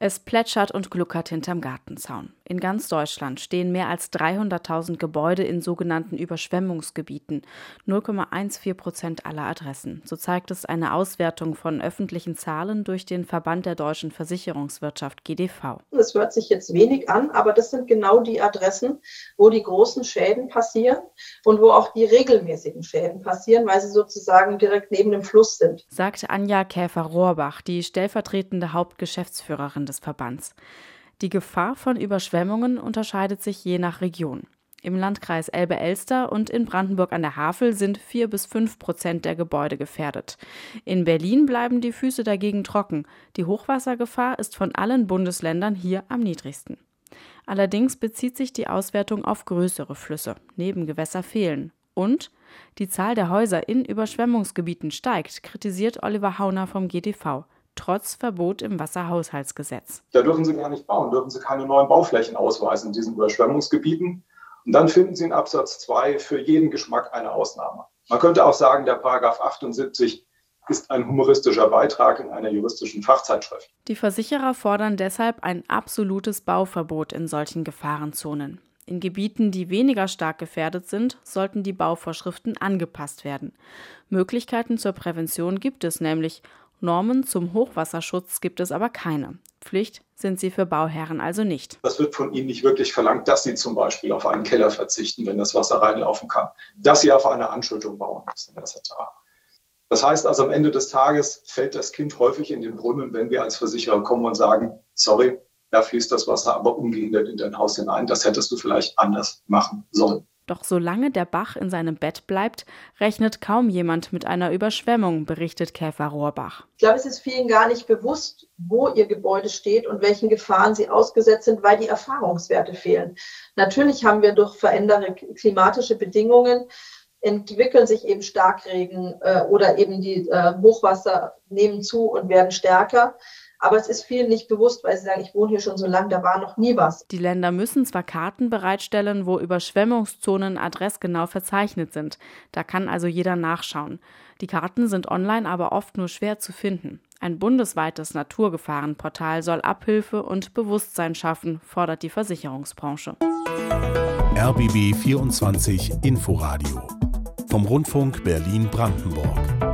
Es plätschert und gluckert hinterm Gartenzaun. In ganz Deutschland stehen mehr als 300.000 Gebäude in sogenannten Überschwemmungsgebieten, 0,14 Prozent aller Adressen. So zeigt es eine Auswertung von öffentlichen Zahlen durch den Verband der deutschen Versicherungswirtschaft GDV. Das hört sich jetzt wenig an, aber das sind genau die Adressen, wo die großen Schäden passieren und wo auch die regelmäßigen Schäden passieren, weil sie sozusagen direkt neben dem Fluss sind. Sagt Anja Käfer-Rohrbach, die stellvertretende Hauptgeschäftsführerin des Verbands. Die Gefahr von Überschwemmungen unterscheidet sich je nach Region. Im Landkreis Elbe-Elster und in Brandenburg an der Havel sind vier bis fünf Prozent der Gebäude gefährdet. In Berlin bleiben die Füße dagegen trocken. Die Hochwassergefahr ist von allen Bundesländern hier am niedrigsten. Allerdings bezieht sich die Auswertung auf größere Flüsse. Nebengewässer fehlen. Und die Zahl der Häuser in Überschwemmungsgebieten steigt, kritisiert Oliver Hauner vom GDV trotz Verbot im Wasserhaushaltsgesetz. Da dürfen Sie gar nicht bauen, dürfen Sie keine neuen Bauflächen ausweisen in diesen Überschwemmungsgebieten. Und dann finden Sie in Absatz 2 für jeden Geschmack eine Ausnahme. Man könnte auch sagen, der Paragraph 78 ist ein humoristischer Beitrag in einer juristischen Fachzeitschrift. Die Versicherer fordern deshalb ein absolutes Bauverbot in solchen Gefahrenzonen. In Gebieten, die weniger stark gefährdet sind, sollten die Bauvorschriften angepasst werden. Möglichkeiten zur Prävention gibt es nämlich Normen zum Hochwasserschutz gibt es aber keine. Pflicht sind sie für Bauherren also nicht. Das wird von ihnen nicht wirklich verlangt, dass sie zum Beispiel auf einen Keller verzichten, wenn das Wasser reinlaufen kann, dass sie auf eine Anschüttung bauen müssen, etc. Das heißt also, am Ende des Tages fällt das Kind häufig in den Brunnen, wenn wir als Versicherer kommen und sagen, sorry, da fließt das Wasser aber ungehindert in dein Haus hinein. Das hättest du vielleicht anders machen sollen. Doch solange der Bach in seinem Bett bleibt, rechnet kaum jemand mit einer Überschwemmung, berichtet Käfer Rohrbach. Ich glaube, es ist vielen gar nicht bewusst, wo ihr Gebäude steht und welchen Gefahren sie ausgesetzt sind, weil die Erfahrungswerte fehlen. Natürlich haben wir durch veränderte klimatische Bedingungen entwickeln sich eben Starkregen äh, oder eben die äh, Hochwasser nehmen zu und werden stärker. Aber es ist vielen nicht bewusst, weil sie sagen, ich wohne hier schon so lange, da war noch nie was. Die Länder müssen zwar Karten bereitstellen, wo Überschwemmungszonen adressgenau verzeichnet sind. Da kann also jeder nachschauen. Die Karten sind online aber oft nur schwer zu finden. Ein bundesweites Naturgefahrenportal soll Abhilfe und Bewusstsein schaffen, fordert die Versicherungsbranche. RBB 24 Inforadio vom Rundfunk Berlin-Brandenburg.